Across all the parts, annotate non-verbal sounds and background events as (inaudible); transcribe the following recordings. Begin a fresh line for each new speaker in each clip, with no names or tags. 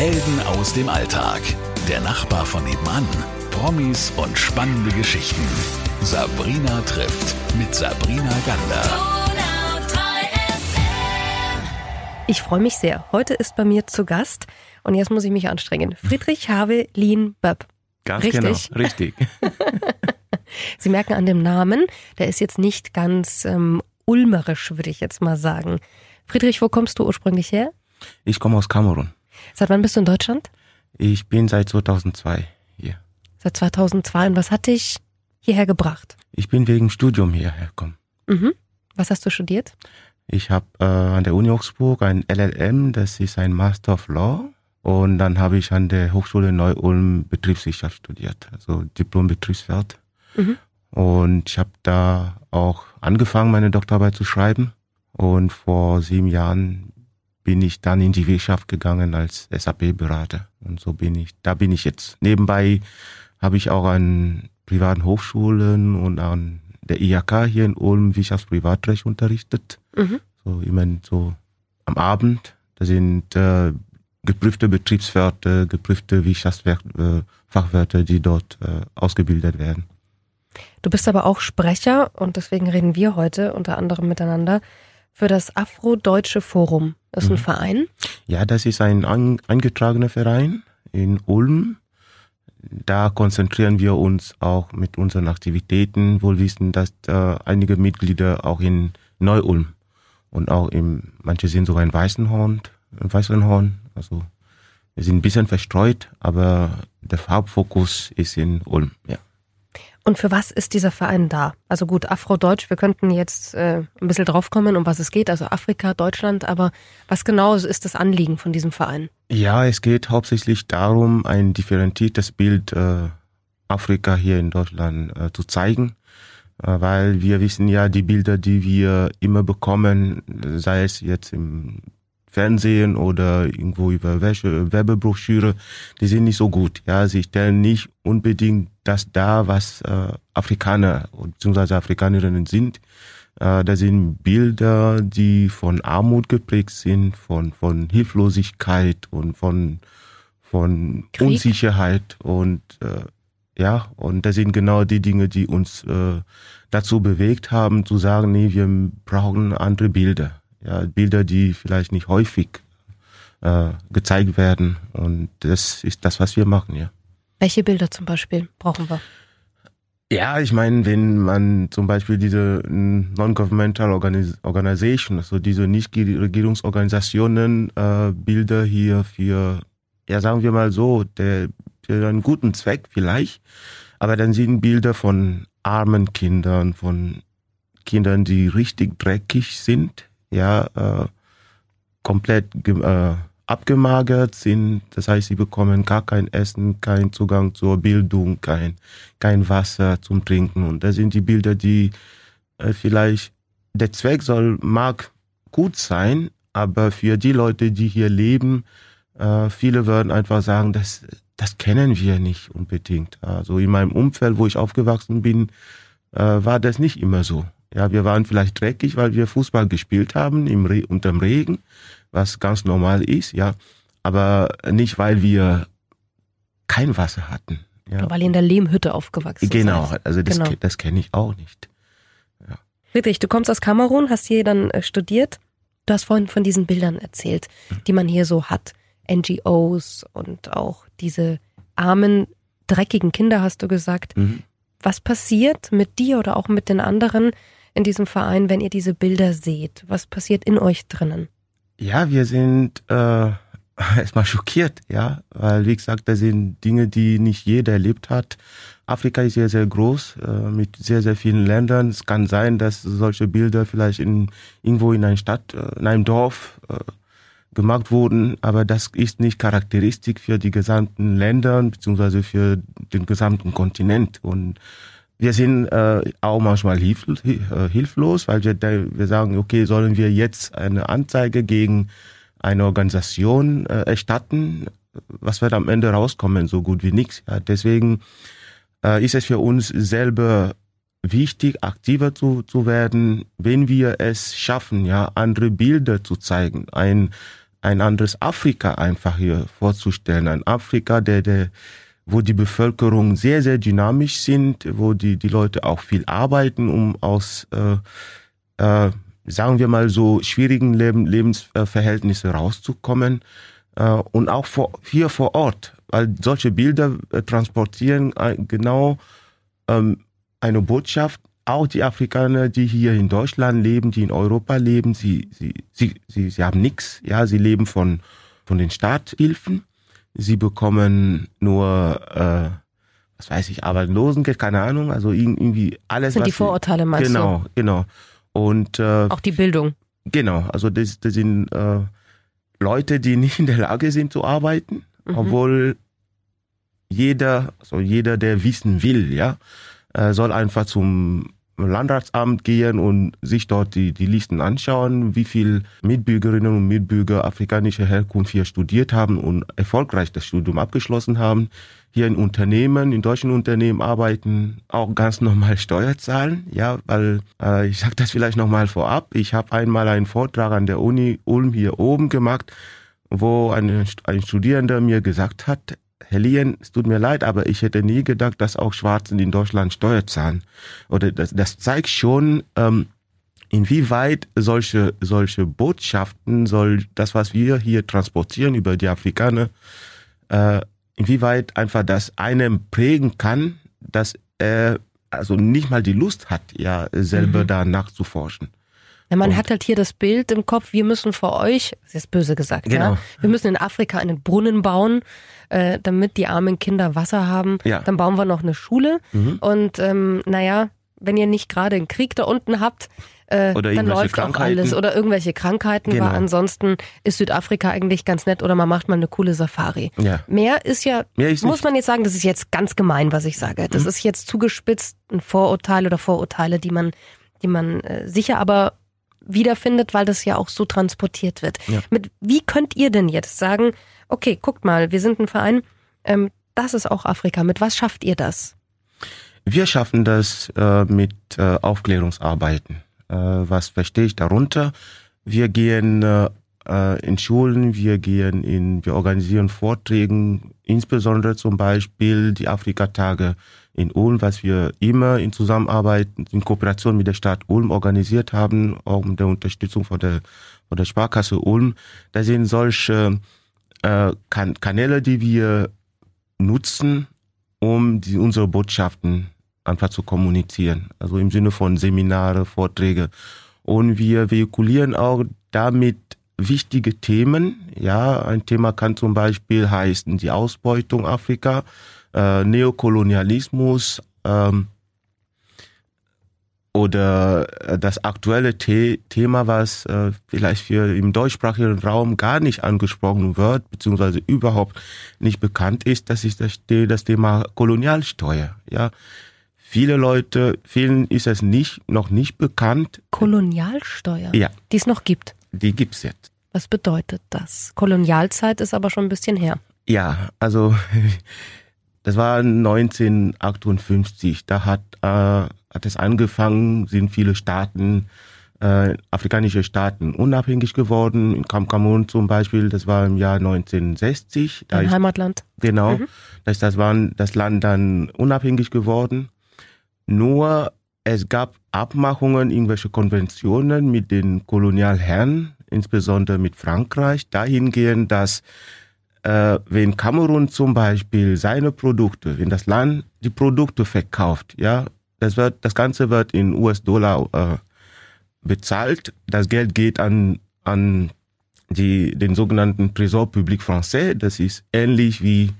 Helden aus dem Alltag. Der Nachbar von nebenan. Promis und spannende Geschichten. Sabrina trifft mit Sabrina Gander.
Ich freue mich sehr. Heute ist bei mir zu Gast und jetzt muss ich mich anstrengen. Friedrich Havelin Böpp.
Ganz
Richtig?
genau, richtig. (laughs)
Sie merken an dem Namen, der ist jetzt nicht ganz ähm, ulmerisch, würde ich jetzt mal sagen. Friedrich, wo kommst du ursprünglich her?
Ich komme aus Kamerun.
Seit wann bist du in Deutschland?
Ich bin seit 2002 hier.
Seit 2002. Und was hat dich hierher gebracht?
Ich bin wegen Studium hierher gekommen.
Mhm. Was hast du studiert?
Ich habe äh, an der Uni Augsburg ein LLM, das ist ein Master of Law. Und dann habe ich an der Hochschule Neu-Ulm Betriebswirtschaft studiert, also Diplom Betriebswirt.
Mhm.
Und ich habe da auch angefangen, meine Doktorarbeit zu schreiben. Und vor sieben Jahren bin ich dann in die Wirtschaft gegangen als SAP-Berater. Und so bin ich, da bin ich jetzt. Nebenbei habe ich auch an privaten Hochschulen und an der IHK hier in Ulm Wirtschaftsprivatrecht unterrichtet.
Mhm.
So immer so am Abend. Da sind äh, geprüfte Betriebswirte, geprüfte Wirtschaftsfachwörter, die dort äh, ausgebildet werden.
Du bist aber auch Sprecher und deswegen reden wir heute unter anderem miteinander für das Afrodeutsche Forum. Das ist ein
Mhm.
Verein.
Ja, das ist ein an, eingetragener Verein in Ulm. Da konzentrieren wir uns auch mit unseren Aktivitäten, wohl wissen, dass äh, einige Mitglieder auch in Neu-Ulm und auch im, manche sind sogar in Weißenhorn, in Weißenhorn. Also wir sind ein bisschen verstreut, aber der Hauptfokus ist in Ulm. Ja.
Und für was ist dieser Verein da? Also gut, Afrodeutsch, wir könnten jetzt äh, ein bisschen draufkommen, um was es geht, also Afrika, Deutschland, aber was genau ist das Anliegen von diesem Verein?
Ja, es geht hauptsächlich darum, ein differenziertes Bild äh, Afrika hier in Deutschland äh, zu zeigen, äh, weil wir wissen ja, die Bilder, die wir immer bekommen, sei es jetzt im Fernsehen oder irgendwo über Werbebroschüre, die sind nicht so gut. Ja, sie stellen nicht unbedingt das dar, was äh, Afrikaner bzw. Afrikanerinnen sind. Äh, da sind Bilder, die von Armut geprägt sind, von, von Hilflosigkeit und von, von
Krieg.
Unsicherheit und äh, ja, und das sind genau die Dinge, die uns äh, dazu bewegt haben, zu sagen, nee, wir brauchen andere Bilder. Ja, Bilder, die vielleicht nicht häufig äh, gezeigt werden. Und das ist das, was wir machen, ja.
Welche Bilder zum Beispiel brauchen wir?
Ja, ich meine, wenn man zum Beispiel diese mm, Non-Governmental Organis Organization, also diese Nichtregierungsorganisationen, äh, Bilder hier für, ja, sagen wir mal so, der, für einen guten Zweck vielleicht, aber dann sind Bilder von armen Kindern, von Kindern, die richtig dreckig sind, ja, äh, komplett äh, abgemagert sind. Das heißt, sie bekommen gar kein Essen, keinen Zugang zur Bildung, kein, kein Wasser zum Trinken. Und das sind die Bilder, die äh, vielleicht der Zweck soll, mag gut sein, aber für die Leute, die hier leben, äh, viele würden einfach sagen, das, das kennen wir nicht unbedingt. Also in meinem Umfeld, wo ich aufgewachsen bin, äh, war das nicht immer so. Ja, wir waren vielleicht dreckig, weil wir Fußball gespielt haben im Re unterm Regen, was ganz normal ist, ja, aber nicht, weil wir kein Wasser hatten. Ja.
Weil ihr in der Lehmhütte aufgewachsen
Genau,
seid.
also das,
Genau.
das kenne ich auch nicht.
Friedrich, du kommst aus Kamerun, hast hier dann äh, studiert. Du hast vorhin von diesen Bildern erzählt, die man hier so hat. NGOs und auch diese armen, dreckigen Kinder, hast du gesagt.
Mhm.
Was passiert mit dir oder auch mit den anderen in diesem Verein, wenn ihr diese Bilder seht? Was passiert in euch drinnen?
Ja, wir sind äh, (laughs) erstmal schockiert, ja, weil wie gesagt, das sind Dinge, die nicht jeder erlebt hat. Afrika ist sehr, sehr groß, äh, mit sehr, sehr vielen Ländern. Es kann sein, dass solche Bilder vielleicht in irgendwo in einer Stadt, äh, in einem Dorf äh, gemacht wurden, aber das ist nicht charakteristisch für die gesamten Länder beziehungsweise für den gesamten Kontinent. Und wir sind äh, auch manchmal hilf, äh, hilflos, weil wir, wir sagen, okay, sollen wir jetzt eine Anzeige gegen eine Organisation äh, erstatten? Was wird am Ende rauskommen? So gut wie nichts. Ja, deswegen äh, ist es für uns selber wichtig, aktiver zu, zu werden, wenn wir es schaffen, ja, andere Bilder zu zeigen, ein, ein anderes Afrika einfach hier vorzustellen. Ein Afrika, der, der, wo die Bevölkerung sehr, sehr dynamisch sind, wo die, die Leute auch viel arbeiten, um aus, äh, äh, sagen wir mal so, schwierigen Leben, Lebensverhältnisse rauszukommen. Äh, und auch vor, hier vor Ort, weil solche Bilder äh, transportieren äh, genau ähm, eine Botschaft, auch die Afrikaner, die hier in Deutschland leben, die in Europa leben, sie, sie, sie, sie, sie haben nichts. Ja, sie leben von, von den Starthilfen. Sie bekommen nur, äh, was weiß ich, Arbeitslosengeld, keine Ahnung, also irgendwie alles.
Das sind die Vorurteile, meinst
genau,
du?
Genau, genau. Und äh,
auch die Bildung.
Genau, also das, das sind äh, Leute, die nicht in der Lage sind zu arbeiten, mhm. obwohl jeder, also jeder, der wissen will, ja, äh, soll einfach zum Landratsamt gehen und sich dort die, die Listen anschauen, wie viel Mitbürgerinnen und Mitbürger afrikanischer Herkunft hier studiert haben und erfolgreich das Studium abgeschlossen haben, hier in Unternehmen, in deutschen Unternehmen arbeiten, auch ganz normal Steuer zahlen, ja, weil äh, ich sage das vielleicht nochmal vorab, ich habe einmal einen Vortrag an der Uni Ulm hier oben gemacht, wo ein, ein Studierender mir gesagt hat, Herr Lien, es tut mir leid, aber ich hätte nie gedacht, dass auch Schwarzen in Deutschland Steuer zahlen. Oder das, das zeigt schon, ähm, inwieweit solche, solche Botschaften, soll das, was wir hier transportieren über die Afrikaner, äh, inwieweit einfach das einem prägen kann, dass er also nicht mal die Lust hat, ja, selber mhm. da nachzuforschen.
Ja, man und hat halt hier das Bild im Kopf, wir müssen vor euch, das ist böse gesagt, genau. ja, wir müssen in Afrika einen Brunnen bauen, äh, damit die armen Kinder Wasser haben. Ja. Dann bauen wir noch eine Schule. Mhm. Und ähm, naja, wenn ihr nicht gerade einen Krieg da unten habt, äh, dann läuft auch alles. Oder irgendwelche Krankheiten, genau. weil ansonsten ist Südafrika eigentlich ganz nett oder man macht mal eine coole Safari. Ja. Mehr ist ja, Mehr ist muss man jetzt sagen, das ist jetzt ganz gemein, was ich sage. Das mhm. ist jetzt zugespitzt ein Vorurteil oder Vorurteile, die man, die man äh, sicher aber wiederfindet, weil das ja auch so transportiert wird. Ja. Mit wie könnt ihr denn jetzt sagen, okay, guckt mal, wir sind ein Verein, ähm, das ist auch Afrika. Mit was schafft ihr das?
Wir schaffen das äh, mit äh, Aufklärungsarbeiten. Äh, was verstehe ich darunter? Wir gehen äh, äh, in Schulen, wir gehen in, wir organisieren Vorträgen, insbesondere zum Beispiel die Afrikatage in Ulm, was wir immer in Zusammenarbeit, in Kooperation mit der Stadt Ulm organisiert haben, auch mit der Unterstützung von der, von der Sparkasse Ulm. Da sind solche äh, kan Kanäle, die wir nutzen, um die, unsere Botschaften einfach zu kommunizieren. Also im Sinne von Seminare, Vorträge. Und wir vehiculieren auch damit wichtige Themen. Ja, ein Thema kann zum Beispiel heißen die Ausbeutung Afrika äh, Neokolonialismus ähm, oder äh, das aktuelle The Thema, was äh, vielleicht für im deutschsprachigen Raum gar nicht angesprochen wird, beziehungsweise überhaupt nicht bekannt ist, das ist das, das Thema Kolonialsteuer. Ja, viele Leute, vielen ist es nicht noch nicht bekannt.
Kolonialsteuer.
Ja,
die es noch gibt.
Die gibt's jetzt.
Was bedeutet das? Kolonialzeit ist aber schon ein bisschen her.
Ja, also (laughs) Das war 1958. Da hat, äh, hat es angefangen, sind viele Staaten, äh, afrikanische Staaten unabhängig geworden. In Kamerun zum Beispiel, das war im Jahr 1960.
Dein ist, Heimatland.
Genau. Mhm. Das, das war das Land dann unabhängig geworden. Nur es gab Abmachungen, irgendwelche Konventionen mit den Kolonialherren, insbesondere mit Frankreich, dahingehend, dass äh, wenn Kamerun zum Beispiel seine Produkte, wenn das Land die Produkte verkauft, ja, das wird, das Ganze wird in US-Dollar äh, bezahlt. Das Geld geht an an die den sogenannten Trésor Public Français. Das ist ähnlich wie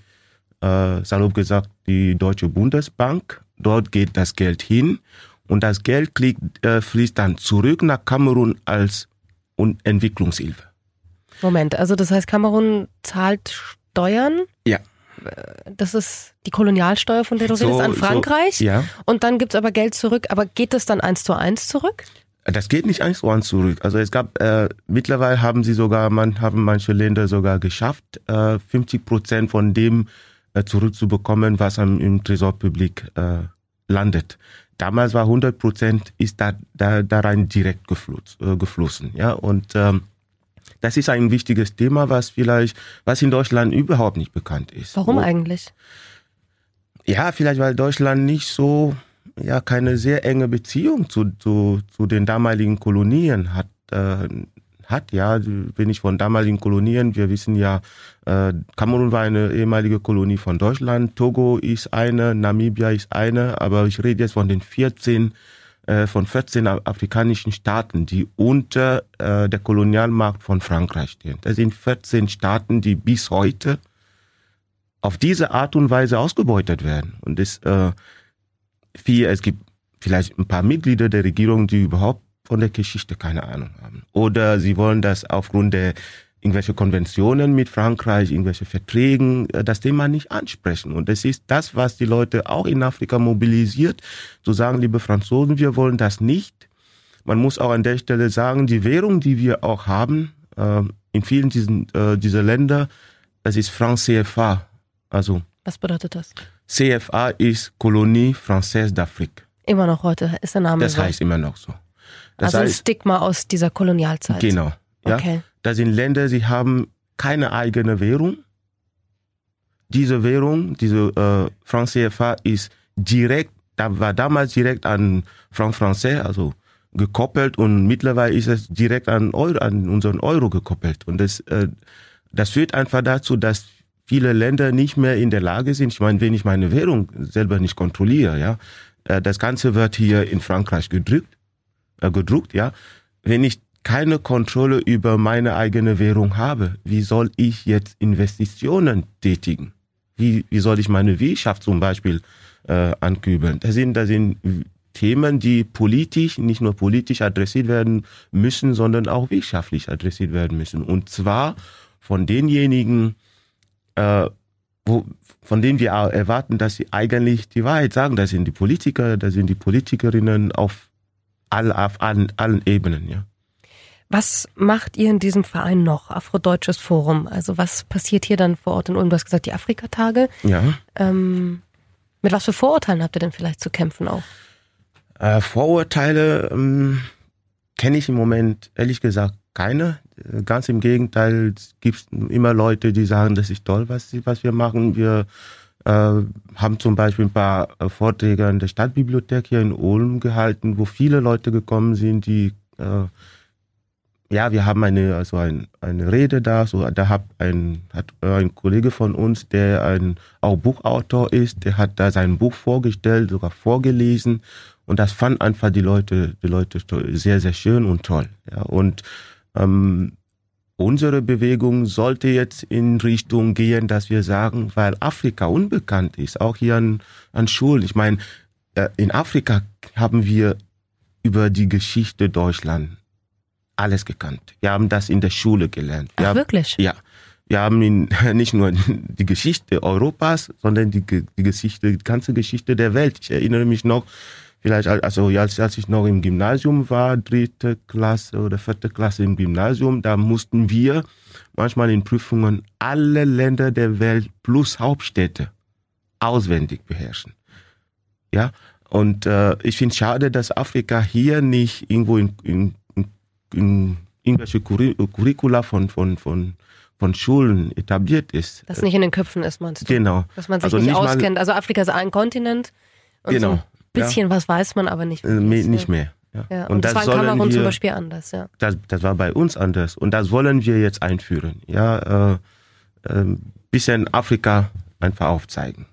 äh, salopp gesagt die Deutsche Bundesbank. Dort geht das Geld hin und das Geld kriegt, äh, fließt dann zurück nach Kamerun als Entwicklungshilfe.
Moment, also das heißt, Kamerun zahlt Steuern?
Ja.
Das ist die Kolonialsteuer, von der du so, redest, an Frankreich.
So, ja.
Und dann gibt's aber Geld zurück. Aber geht das dann eins zu eins zurück?
Das geht nicht eins zu eins zurück. Also es gab äh, mittlerweile haben sie sogar, man haben manche Länder sogar geschafft, äh, 50 Prozent von dem äh, zurückzubekommen, was am, im Tresorpublik äh, landet. Damals war 100 Prozent ist da, da, da rein direkt geflossen, äh, geflossen. Ja und ähm, Das ist ein wichtiges Thema, was vielleicht, was in Deutschland überhaupt nicht bekannt ist.
Warum Wo, eigentlich?
Ja, vielleicht weil Deutschland nicht so, ja, keine sehr enge Beziehung zu, zu, zu den damaligen Kolonien hat. Äh, hat, ja, wenn ich von damaligen Kolonien, wir wissen ja, äh, Kamerun war eine ehemalige Kolonie von Deutschland, Togo ist eine, Namibia ist eine, aber ich rede jetzt von den 14 äh, von 14 afrikanischen Staaten, die unter äh, der Kolonialmacht von Frankreich stehen. Das sind 14 Staaten, die bis heute auf diese Art und Weise ausgebeutet werden. Und es, äh, vier, es gibt vielleicht ein paar Mitglieder der Regierung, die überhaupt von der Geschichte keine Ahnung haben. Oder sie wollen das aufgrund der irgendwelche Konventionen mit Frankreich, irgendwelche Verträgen, äh, das Thema nicht ansprechen. Und das ist das, was die Leute auch in Afrika mobilisiert, zu sagen, liebe Franzosen, wir wollen das nicht. Man muss auch an der Stelle sagen, die Währung, die wir auch haben, äh, in vielen diesen, äh, dieser Länder, das ist Franc CFA. Also.
Was bedeutet das?
CFA ist Kolonie Française d'Afrique.
Immer noch heute ist der Name
Das heißt immer noch so.
Das also heißt, ein Stigma aus dieser Kolonialzeit.
Genau. Ja? Okay. Das sind Länder, sie haben keine eigene Währung. Diese Währung, diese äh, Franc CFA ist direkt, da war damals direkt an Franc Français, also gekoppelt und mittlerweile ist es direkt an, Euro, an unseren Euro gekoppelt. Und das, äh, das führt einfach dazu, dass viele Länder nicht mehr in der Lage sind. Ich meine, wenn ich meine Währung selber nicht kontrolliere, ja, äh, das Ganze wird hier in Frankreich gedrückt, äh, gedruckt, ja. Wenn ich keine Kontrolle über meine eigene Währung habe, wie soll ich jetzt Investitionen tätigen? Wie, wie soll ich meine Wirtschaft zum Beispiel äh, ankübeln? Das sind, das sind Themen, die politisch, nicht nur politisch adressiert werden müssen, sondern auch wirtschaftlich adressiert werden müssen. Und zwar von denjenigen, äh, wo, von denen wir erwarten, dass sie eigentlich die Wahrheit sagen. Das sind die Politiker, das sind die Politikerinnen auf, all, auf allen, allen Ebenen. Ja.
Was macht ihr in diesem Verein noch? Afrodeutsches Forum. Also was passiert hier dann vor Ort in Ulm? Du hast gesagt, die Afrikatage.
Ja.
Ähm, mit was für Vorurteilen habt ihr denn vielleicht zu kämpfen auch?
Äh, Vorurteile ähm, kenne ich im Moment ehrlich gesagt keine. Äh, ganz im Gegenteil, es gibt immer Leute, die sagen, das ist toll, was, was wir machen. Wir äh, haben zum Beispiel ein paar äh, Vorträge an der Stadtbibliothek hier in Ulm gehalten, wo viele Leute gekommen sind, die äh, ja, wir haben eine, also ein, eine Rede da, so, da hat ein, hat ein Kollege von uns, der ein, auch Buchautor ist, der hat da sein Buch vorgestellt, sogar vorgelesen. Und das fanden einfach die Leute, die Leute sehr, sehr schön und toll. Ja, und, ähm, unsere Bewegung sollte jetzt in Richtung gehen, dass wir sagen, weil Afrika unbekannt ist, auch hier an, an Schulen. Ich meine, äh, in Afrika haben wir über die Geschichte Deutschland alles gekannt. Wir haben das in der Schule gelernt.
Wir
Ach,
wirklich?
ja. Wir haben in, (laughs) nicht nur die Geschichte Europas, sondern die, die Geschichte, die ganze Geschichte der Welt. Ich erinnere mich noch, vielleicht, also als, als ich noch im Gymnasium war, dritte Klasse oder vierte Klasse im Gymnasium, da mussten wir manchmal in Prüfungen alle Länder der Welt plus Hauptstädte auswendig beherrschen. Ja, und äh, ich finde schade, dass Afrika hier nicht irgendwo in, in in irgendwelche Curricula von, von, von, von Schulen etabliert ist.
Das nicht in den Köpfen ist, meinst du?
Genau.
Dass man sich also nicht, nicht auskennt. Also Afrika ist ein Kontinent und genau. so ein bisschen ja. was weiß man, aber nicht
mehr. Äh, nicht mehr. Ja.
ja. Und, und, das, das war in Kamerun wir, zum Beispiel anders, ja.
Das, das war bei uns anders. Und das wollen wir jetzt einführen. Ja, äh, äh, bisschen Afrika einfach aufzeigen.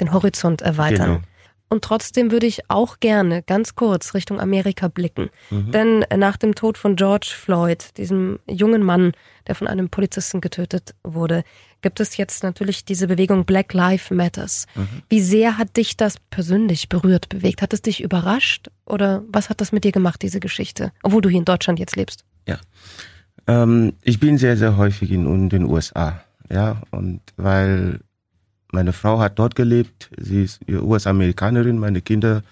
Den Horizont erweitern. Genau. Und trotzdem würde ich auch gerne ganz kurz Richtung Amerika blicken. Mhm. Denn nach dem Tod von George Floyd, diesem jungen Mann, der von einem Polizisten getötet wurde, gibt es jetzt natürlich diese Bewegung Black Lives Matters. Mhm. Wie sehr hat dich das persönlich berührt, bewegt? Hat es dich überrascht? Oder was hat das mit dir gemacht, diese Geschichte? Obwohl du hier in Deutschland jetzt lebst.
Ja. Ähm, ich bin sehr, sehr häufig in, in den USA. Ja, und weil meine Frau hat dort gelebt. Sie ist US-Amerikanerin. Meine Kinder,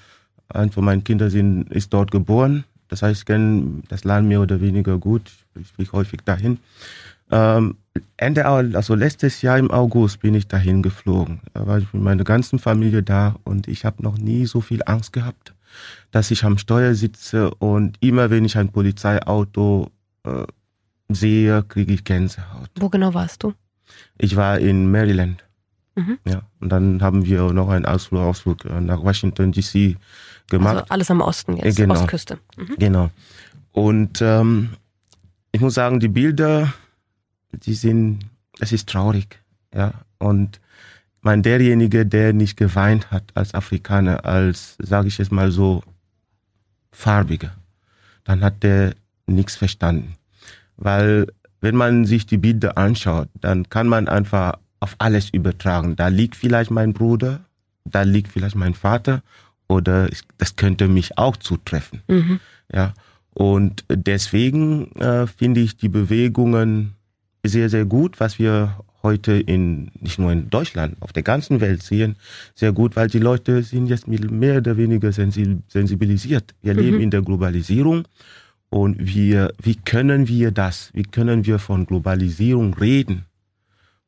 ein von meinen Kindern sind, ist dort geboren. Das heißt, ich kenne das Land mehr oder weniger gut. Ich fliege häufig dahin. Ähm, Ende, also letztes Jahr im August bin ich dahin geflogen. Da war ich mit meiner ganzen Familie da und ich habe noch nie so viel Angst gehabt, dass ich am Steuer sitze und immer wenn ich ein Polizeiauto äh, sehe, kriege ich Gänsehaut.
Wo genau warst du?
Ich war in Maryland.
Mhm.
Ja, und dann haben wir noch einen Ausflug, Ausflug äh, nach Washington DC gemacht.
Also alles am Osten jetzt,
genau.
Ostküste. Mhm.
Genau. Und ähm, ich muss sagen, die Bilder, die sind, es ist traurig. Ja. Und mein derjenige, der nicht geweint hat als Afrikaner, als, sage ich es mal so, farbiger, dann hat der nichts verstanden. Weil wenn man sich die Bilder anschaut, dann kann man einfach auf alles übertragen. Da liegt vielleicht mein Bruder, da liegt vielleicht mein Vater oder ich, das könnte mich auch zutreffen.
Mhm.
Ja, und deswegen äh, finde ich die Bewegungen sehr, sehr gut, was wir heute in, nicht nur in Deutschland, auf der ganzen Welt sehen, sehr gut, weil die Leute sind jetzt mehr oder weniger sensi- sensibilisiert. Wir
Mhm.
leben in der Globalisierung und wir, wie können wir das, wie können wir von Globalisierung reden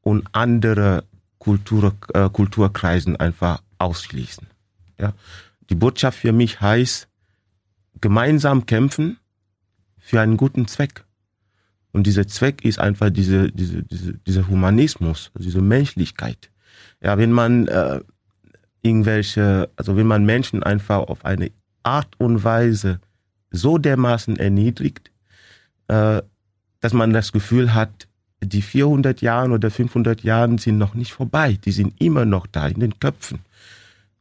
und andere Kultur, äh, Kulturkreisen einfach ausschließen. Ja, die Botschaft für mich heißt, gemeinsam kämpfen für einen guten Zweck. Und dieser Zweck ist einfach diese, diese, diese, dieser Humanismus, also diese Menschlichkeit. Ja, wenn man äh, irgendwelche, also wenn man Menschen einfach auf eine Art und Weise so dermaßen erniedrigt, äh, dass man das Gefühl hat, die 400 Jahren oder 500 Jahren sind noch nicht vorbei. Die sind immer noch da in den Köpfen.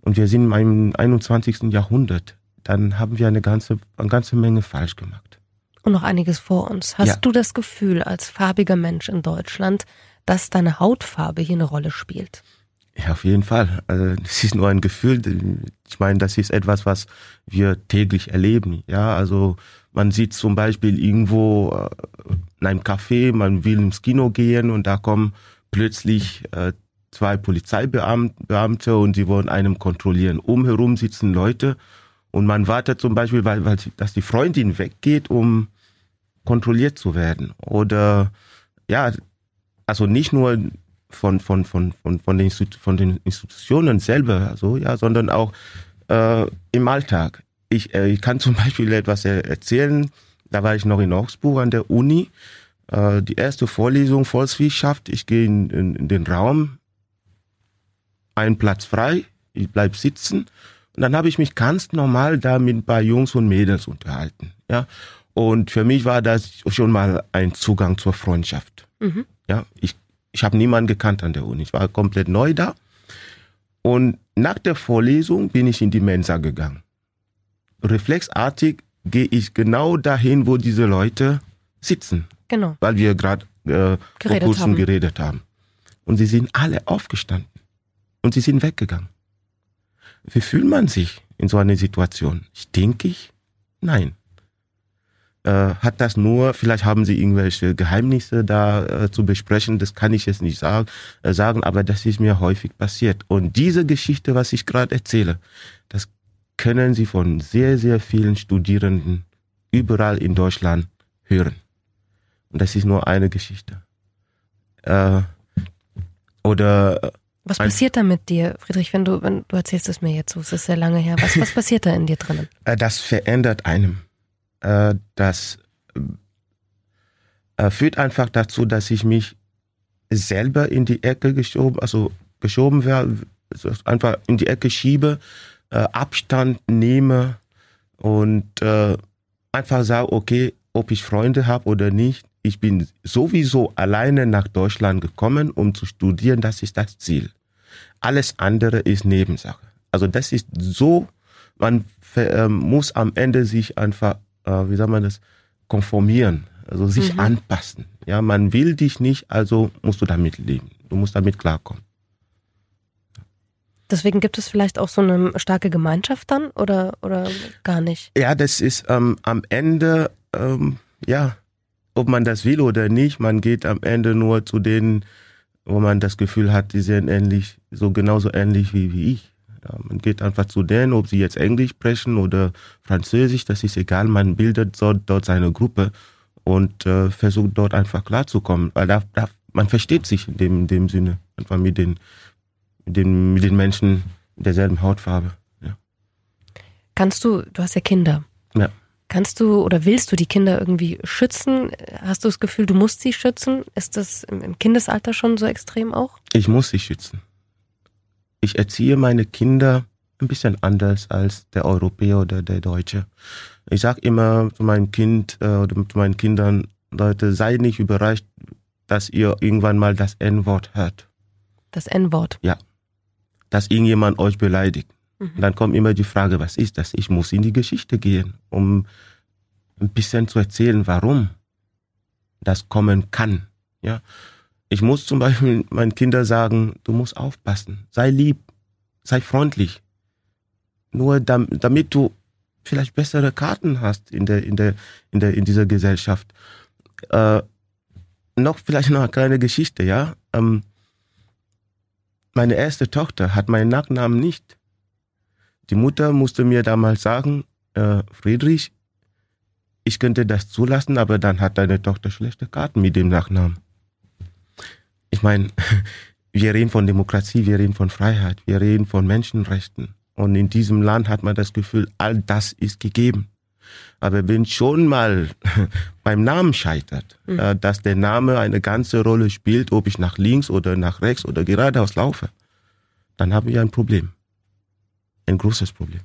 Und wir sind im 21. Jahrhundert. Dann haben wir eine ganze, eine ganze Menge falsch gemacht.
Und noch einiges vor uns. Hast
Ja.
du das Gefühl, als farbiger Mensch in Deutschland, dass deine Hautfarbe hier eine Rolle spielt?
Ja, auf jeden Fall. Also, das ist nur ein Gefühl. Ich meine, das ist etwas, was wir täglich erleben. Ja, also man sieht zum Beispiel irgendwo äh, in einem Café, man will ins Kino gehen und da kommen plötzlich äh, zwei Polizeibeamte und sie wollen einem kontrollieren. Umherum sitzen Leute und man wartet zum Beispiel, weil, weil dass die Freundin weggeht, um kontrolliert zu werden. Oder ja, also nicht nur von, von, von, von, von, den, Institu- von den Institutionen selber, also, ja, sondern auch äh, im Alltag. Ich, äh, ich kann zum (laughs) Beispiel etwas er- erzählen. Da war ich noch in Augsburg an der Uni. Äh, die erste Vorlesung Volkswirtschaft. Ich gehe in, in, in den Raum, ein Platz frei, ich bleib sitzen. Und dann habe ich mich ganz normal da mit ein paar Jungs und Mädels unterhalten. Ja. Und für mich war das schon mal ein Zugang zur Freundschaft.
Mhm.
Ja, ich, ich habe niemanden gekannt an der Uni. Ich war komplett neu da. Und nach der Vorlesung bin ich in die Mensa gegangen. Reflexartig gehe ich genau dahin, wo diese Leute sitzen,
Genau.
weil wir gerade äh, vor
Geredet
kurzem
haben.
geredet haben. Und sie sind alle aufgestanden und sie sind weggegangen. Wie fühlt man sich in so einer Situation? Stinkig? Nein. Äh, hat das nur, vielleicht haben sie irgendwelche Geheimnisse da äh, zu besprechen, das kann ich jetzt nicht sagen, äh, sagen, aber das ist mir häufig passiert. Und diese Geschichte, was ich gerade erzähle, das können Sie von sehr, sehr vielen Studierenden überall in Deutschland hören. Und das ist nur eine Geschichte. Äh, oder äh,
Was passiert da mit dir, Friedrich, wenn du, wenn du erzählst es mir jetzt so, es ist sehr lange her. Was, was passiert da in dir drinnen? (laughs)
Äh, das verändert einem. Äh, das führt einfach dazu, dass ich mich selber in die Ecke geschoben, also geschoben werde, also einfach in die Ecke schiebe, äh, Abstand nehme und äh, einfach sage, okay, ob ich Freunde habe oder nicht, ich bin sowieso alleine nach Deutschland gekommen, um zu studieren, das ist das Ziel. Alles andere ist Nebensache. Also das ist so, man ähm, muss am Ende sich einfach, äh, wie sagt man das, konformieren, also sich
Mhm.
anpassen. Ja, man will dich nicht, also musst du damit leben. Du musst damit klarkommen.
Deswegen gibt es vielleicht auch so eine starke Gemeinschaft dann oder, oder gar nicht?
Ja, das ist ähm, am Ende, ähm, ja, ob man das will oder nicht, man geht am Ende nur zu denen, wo man das Gefühl hat, die sind ähnlich, so genauso ähnlich wie, wie ich. Ja, man geht einfach zu denen, ob sie jetzt Englisch sprechen oder Französisch, das ist egal, man bildet dort, dort seine Gruppe und äh, versucht dort einfach klarzukommen, weil da, da, man versteht sich in dem, in dem Sinne, einfach mit den, mit den, mit den Menschen derselben Hautfarbe. Ja.
Kannst du, du hast ja Kinder.
Ja.
Kannst du oder willst du die Kinder irgendwie schützen? Hast du das Gefühl, du musst sie schützen? Ist das im Kindesalter schon so extrem auch?
Ich muss sie schützen. Ich erziehe meine Kinder ein bisschen anders als der Europäer oder der Deutsche. Ich sage immer zu meinem Kind äh, oder zu meinen Kindern, Leute, seid nicht überrascht, dass ihr irgendwann mal das N-Wort hört.
Das N-Wort?
Ja. Dass irgendjemand euch beleidigt. Mhm. Dann kommt immer die Frage, was ist das? Ich muss in die Geschichte gehen, um ein bisschen zu erzählen, warum das kommen kann. Ja. Ich muss zum Beispiel meinen Kindern sagen, du musst aufpassen, sei lieb, sei freundlich. Nur damit du vielleicht bessere Karten hast in der, in der, in der, in dieser Gesellschaft. Äh, noch vielleicht noch eine kleine Geschichte, ja. Ähm, meine erste Tochter hat meinen Nachnamen nicht. Die Mutter musste mir damals sagen, äh, Friedrich, ich könnte das zulassen, aber dann hat deine Tochter schlechte Karten mit dem Nachnamen. Ich meine, (laughs) wir reden von Demokratie, wir reden von Freiheit, wir reden von Menschenrechten. Und in diesem Land hat man das Gefühl, all das ist gegeben. Aber wenn schon mal (laughs) beim Namen scheitert, mhm. äh, dass der Name eine ganze Rolle spielt, ob ich nach links oder nach rechts oder geradeaus laufe, dann haben wir ein Problem. Ein großes Problem.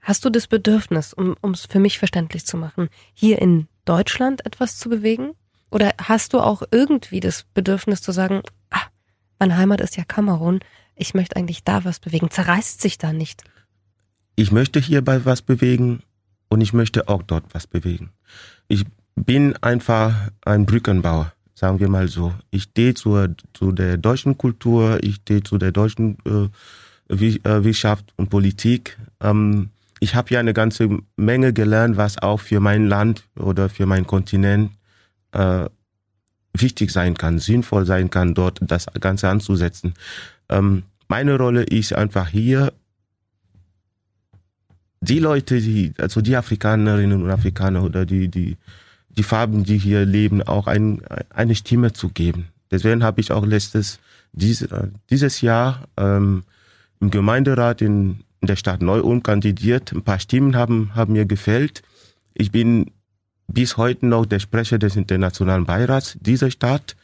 Hast du das Bedürfnis, um es für mich verständlich zu machen, hier in Deutschland etwas zu bewegen? Oder hast du auch irgendwie das Bedürfnis zu sagen, ah, meine Heimat ist ja Kamerun, ich möchte eigentlich da was bewegen. Zerreißt sich da nicht?
Ich möchte hierbei was bewegen und ich möchte auch dort was bewegen. Ich bin einfach ein Brückenbauer, sagen wir mal so. Ich stehe zur, zu der deutschen Kultur, ich stehe zu der deutschen äh, äh, Wirtschaft und Politik. Ähm, ich habe ja eine ganze Menge gelernt, was auch für mein Land oder für mein Kontinent äh, wichtig sein kann, sinnvoll sein kann, dort das Ganze anzusetzen. Ähm, meine Rolle ist einfach hier, die Leute, die, also die Afrikanerinnen und Afrikaner oder die, die, die Farben, die hier leben, auch ein, eine Stimme zu geben. Deswegen habe ich auch letztes, dieses, dieses Jahr ähm, im Gemeinderat in, in der Stadt Neu-Ulm kandidiert. Ein paar Stimmen haben, haben mir gefällt. Ich bin bis heute noch der Sprecher des Internationalen Beirats dieser Stadt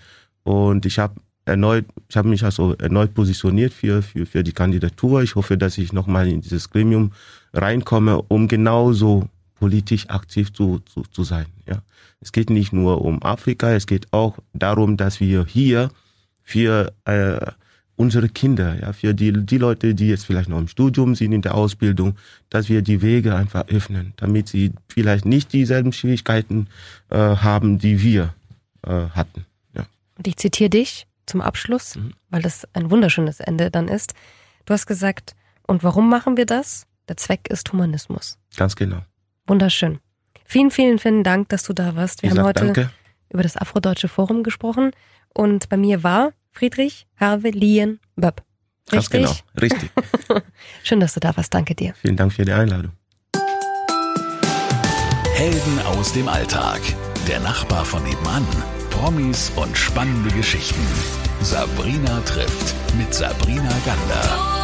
und ich habe erneut, ich habe mich also erneut positioniert für, für, für die Kandidatur. Ich hoffe, dass ich nochmal in dieses Gremium reinkomme, um genauso politisch aktiv zu, zu, zu sein. Ja. Es geht nicht nur um Afrika, es geht auch darum, dass wir hier für äh, unsere Kinder, ja, für die, die Leute, die jetzt vielleicht noch im Studium sind, in der Ausbildung, dass wir die Wege einfach öffnen, damit sie vielleicht nicht dieselben Schwierigkeiten äh, haben, die wir äh, hatten. Ja.
Und ich zitiere dich zum Abschluss, mhm. weil das ein wunderschönes Ende dann ist. Du hast gesagt, und warum machen wir das? Der Zweck ist Humanismus.
Ganz genau.
Wunderschön. Vielen, vielen, vielen Dank, dass du da warst. Wir ich haben heute danke. über das Afrodeutsche Forum gesprochen und bei mir war Friedrich Herve Lien Böpp.
Ganz genau, richtig. (laughs)
Schön, dass du da warst. Danke dir.
Vielen Dank für die Einladung.
Helden aus dem Alltag. Der Nachbar von nebenan. Promis und spannende Geschichten. Sabrina trifft mit Sabrina Gander.